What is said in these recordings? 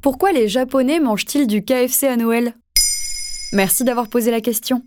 Pourquoi les Japonais mangent-ils du KFC à Noël? Merci d'avoir posé la question.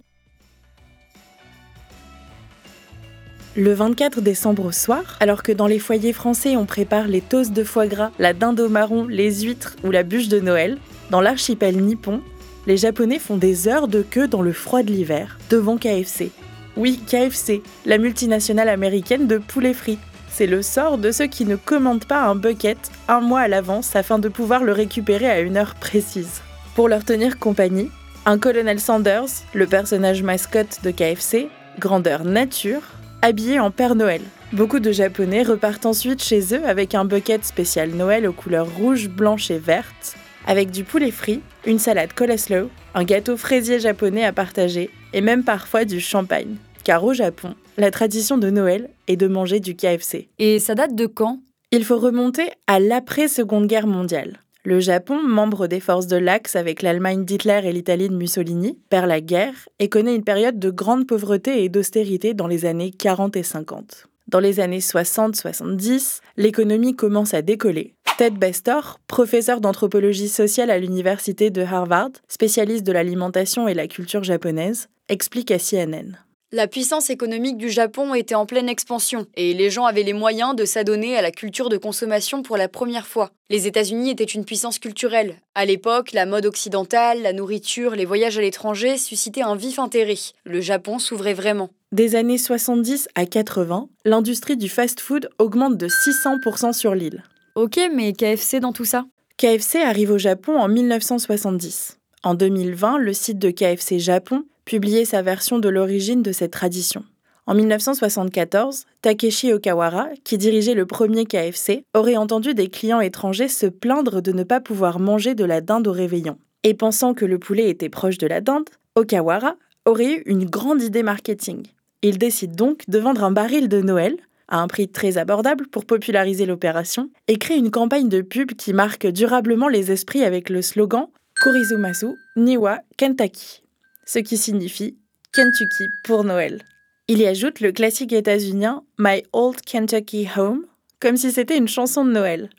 Le 24 décembre au soir, alors que dans les foyers français on prépare les toasts de foie gras, la dinde au marron, les huîtres ou la bûche de Noël, dans l'archipel nippon, les Japonais font des heures de queue dans le froid de l'hiver, devant KFC. Oui, KFC, la multinationale américaine de poulet frit. C'est le sort de ceux qui ne commandent pas un bucket un mois à l'avance afin de pouvoir le récupérer à une heure précise. Pour leur tenir compagnie, un colonel Sanders, le personnage mascotte de KFC, grandeur nature, habillé en Père Noël. Beaucoup de Japonais repartent ensuite chez eux avec un bucket spécial Noël aux couleurs rouge, blanche et verte, avec du poulet frit, une salade coleslaw, un gâteau fraisier japonais à partager et même parfois du champagne. Car au Japon, la tradition de Noël est de manger du KFC. Et ça date de quand? Il faut remonter à l'après-seconde guerre mondiale. Le Japon, membre des forces de l'Axe avec l'Allemagne d'Hitler et l'Italie de Mussolini, perd la guerre et connaît une période de grande pauvreté et d'austérité dans les années 40 et 50. Dans les années 60-70, l'économie commence à décoller. Ted Bestor, professeur d'anthropologie sociale à l'université de Harvard, spécialiste de l'alimentation et la culture japonaise, explique à CNN. La puissance économique du Japon était en pleine expansion et les gens avaient les moyens de s'adonner à la culture de consommation pour la première fois. Les États-Unis étaient une puissance culturelle. À l'époque, la mode occidentale, la nourriture, les voyages à l'étranger suscitaient un vif intérêt. Le Japon s'ouvrait vraiment. Des années 70 à 80, l'industrie du fast-food augmente de 600% sur l'île. Ok, mais KFC dans tout ça? KFC arrive au Japon en 1970. En 2020, le site de KFC Japon publiait sa version de l'origine de cette tradition. En 1974, Takeshi Okawara, qui dirigeait le premier KFC, aurait entendu des clients étrangers se plaindre de ne pas pouvoir manger de la dinde au réveillon. Et pensant que le poulet était proche de la dinde, Okawara aurait eu une grande idée marketing. Il décide donc de vendre un baril de Noël à un prix très abordable pour populariser l'opération et crée une campagne de pub qui marque durablement les esprits avec le slogan Kurizumasu Niwa Kentucky, ce qui signifie Kentucky pour Noël. Il y ajoute le classique états-unien My Old Kentucky Home, comme si c'était une chanson de Noël.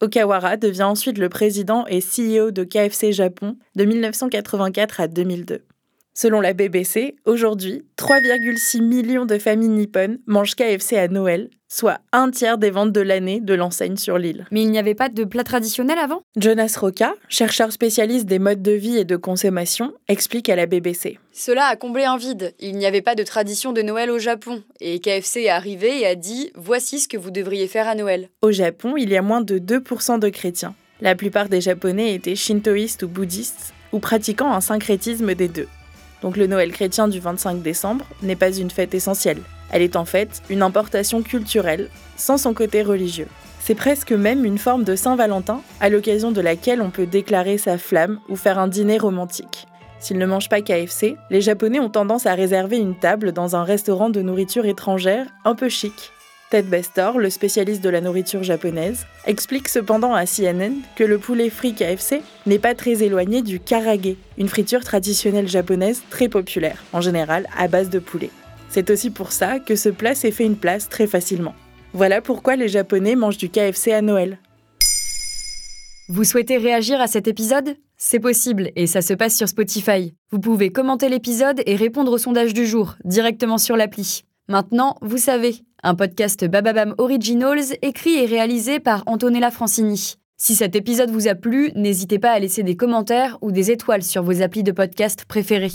Okawara devient ensuite le président et CEO de KFC Japon de 1984 à 2002. Selon la BBC, aujourd'hui, 3,6 millions de familles nippones mangent KFC à Noël, soit un tiers des ventes de l'année de l'enseigne sur l'île. Mais il n'y avait pas de plat traditionnel avant? Jonas Roca, chercheur spécialiste des modes de vie et de consommation, explique à la BBC. Cela a comblé un vide. Il n'y avait pas de tradition de Noël au Japon. Et KFC est arrivé et a dit Voici ce que vous devriez faire à Noël. Au Japon, il y a moins de 2% de chrétiens. La plupart des Japonais étaient shintoïstes ou bouddhistes, ou pratiquant un syncrétisme des deux. Donc le Noël chrétien du 25 décembre n'est pas une fête essentielle. Elle est en fait une importation culturelle, sans son côté religieux. C'est presque même une forme de Saint-Valentin, à l'occasion de laquelle on peut déclarer sa flamme ou faire un dîner romantique. S'ils ne mangent pas KFC, les Japonais ont tendance à réserver une table dans un restaurant de nourriture étrangère un peu chic. Ted Bestor, le spécialiste de la nourriture japonaise, explique cependant à CNN que le poulet frit KFC n'est pas très éloigné du karage, une friture traditionnelle japonaise très populaire, en général à base de poulet. C'est aussi pour ça que ce plat s'est fait une place très facilement. Voilà pourquoi les Japonais mangent du KFC à Noël. Vous souhaitez réagir à cet épisode? C'est possible et ça se passe sur Spotify. Vous pouvez commenter l'épisode et répondre au sondage du jour directement sur l'appli. Maintenant, vous savez, un podcast Bababam Originals écrit et réalisé par Antonella Francini. Si cet épisode vous a plu, n'hésitez pas à laisser des commentaires ou des étoiles sur vos applis de podcast préférés.